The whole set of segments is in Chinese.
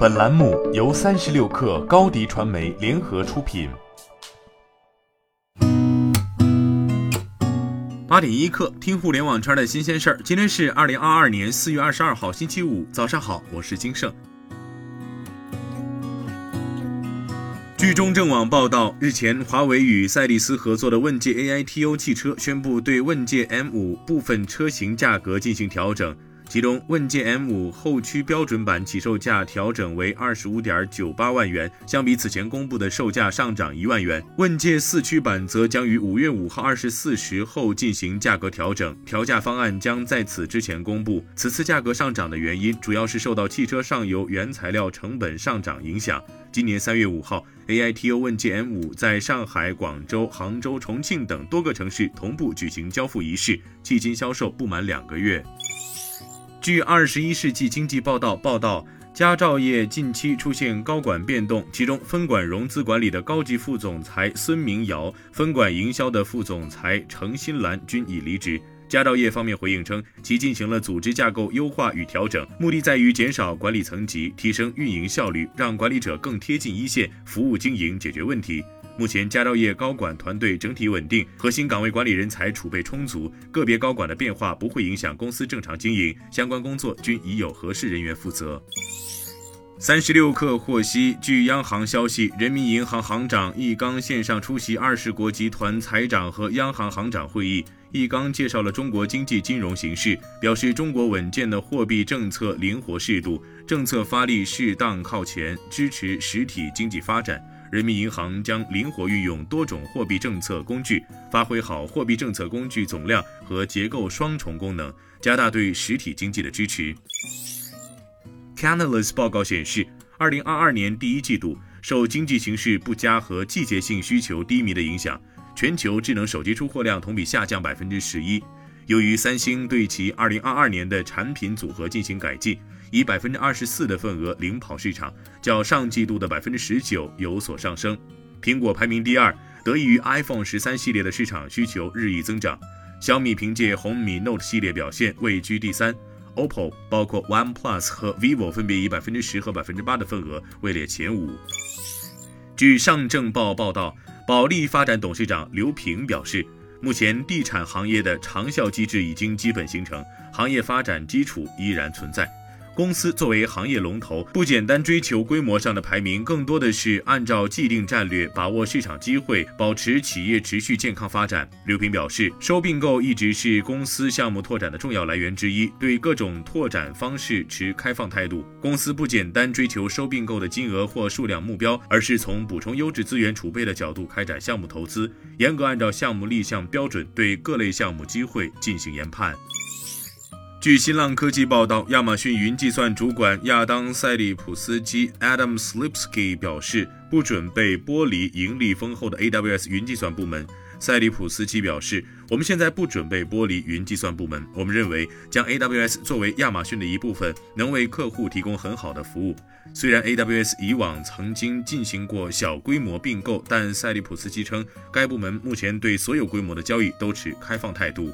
本栏目由三十六氪高低传媒联合出品。八点一刻，听互联网圈的新鲜事儿。今天是二零二二年四月二十二号，星期五，早上好，我是金盛。据中证网报道，日前，华为与赛力斯合作的问界 AITO 汽车宣布对问界 M5 部分车型价格进行调整。其中，问界 M5 后驱标准版起售价调整为二十五点九八万元，相比此前公布的售价上涨一万元。问界四驱版则将于五月五号二十四时后进行价格调整，调价方案将在此之前公布。此次价格上涨的原因，主要是受到汽车上游原材料成本上涨影响。今年三月五号，AITO 问界 M5 在上海、广州、杭州、重庆等多个城市同步举行交付仪式，迄今销售不满两个月。据《二十一世纪经济报道》报道，佳兆业近期出现高管变动，其中分管融资管理的高级副总裁孙明尧、分管营销的副总裁程新兰均已离职。佳兆业方面回应称，其进行了组织架构优化与调整，目的在于减少管理层级，提升运营效率，让管理者更贴近一线，服务经营，解决问题。目前，佳兆业高管团队整体稳定，核心岗位管理人才储备充足，个别高管的变化不会影响公司正常经营，相关工作均已有合适人员负责。三十六氪获悉，据央行消息，人民银行行长易纲线上出席二十国集团财长和央行行长会议。易纲介绍了中国经济金融形势，表示中国稳健的货币政策灵活适度，政策发力适当靠前，支持实体经济发展。人民银行将灵活运用多种货币政策工具，发挥好货币政策工具总量和结构双重功能，加大对实体经济的支持。Canalys 报告显示，二零二二年第一季度受经济形势不佳和季节性需求低迷的影响，全球智能手机出货量同比下降百分之十一。由于三星对其二零二二年的产品组合进行改进。以百分之二十四的份额领跑市场，较上季度的百分之十九有所上升。苹果排名第二，得益于 iPhone 十三系列的市场需求日益增长。小米凭借红米 Note 系列表现位居第三。OPPO 包括 OnePlus 和 vivo 分别以百分之十和百分之八的份额位列前五。据上证报报道，保利发展董事长刘平表示，目前地产行业的长效机制已经基本形成，行业发展基础依然存在。公司作为行业龙头，不简单追求规模上的排名，更多的是按照既定战略，把握市场机会，保持企业持续健康发展。刘平表示，收并购一直是公司项目拓展的重要来源之一，对各种拓展方式持开放态度。公司不简单追求收并购的金额或数量目标，而是从补充优质资源储备的角度开展项目投资，严格按照项目立项标准，对各类项目机会进行研判。据新浪科技报道，亚马逊云计算主管亚当·塞利普斯基 （Adam Slipsky） 表示，不准备剥离盈利丰厚的 AWS 云计算部门。塞利普斯基表示：“我们现在不准备剥离云计算部门。我们认为，将 AWS 作为亚马逊的一部分，能为客户提供很好的服务。虽然 AWS 以往曾经进行过小规模并购，但塞利普斯基称，该部门目前对所有规模的交易都持开放态度。”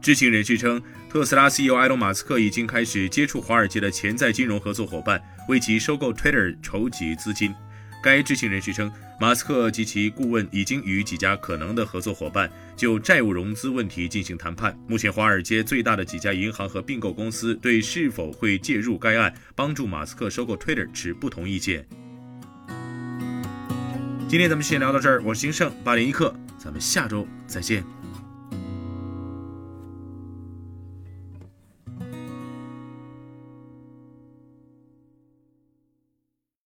知情人士称，特斯拉 CEO 埃隆·马斯克已经开始接触华尔街的潜在金融合作伙伴，为其收购 Twitter 筹集资金。该知情人士称，马斯克及其顾问已经与几家可能的合作伙伴就债务融资问题进行谈判。目前，华尔街最大的几家银行和并购公司对是否会介入该案帮助马斯克收购 Twitter 持不同意见。今天咱们先聊到这儿，我是金盛八点一刻，咱们下周再见。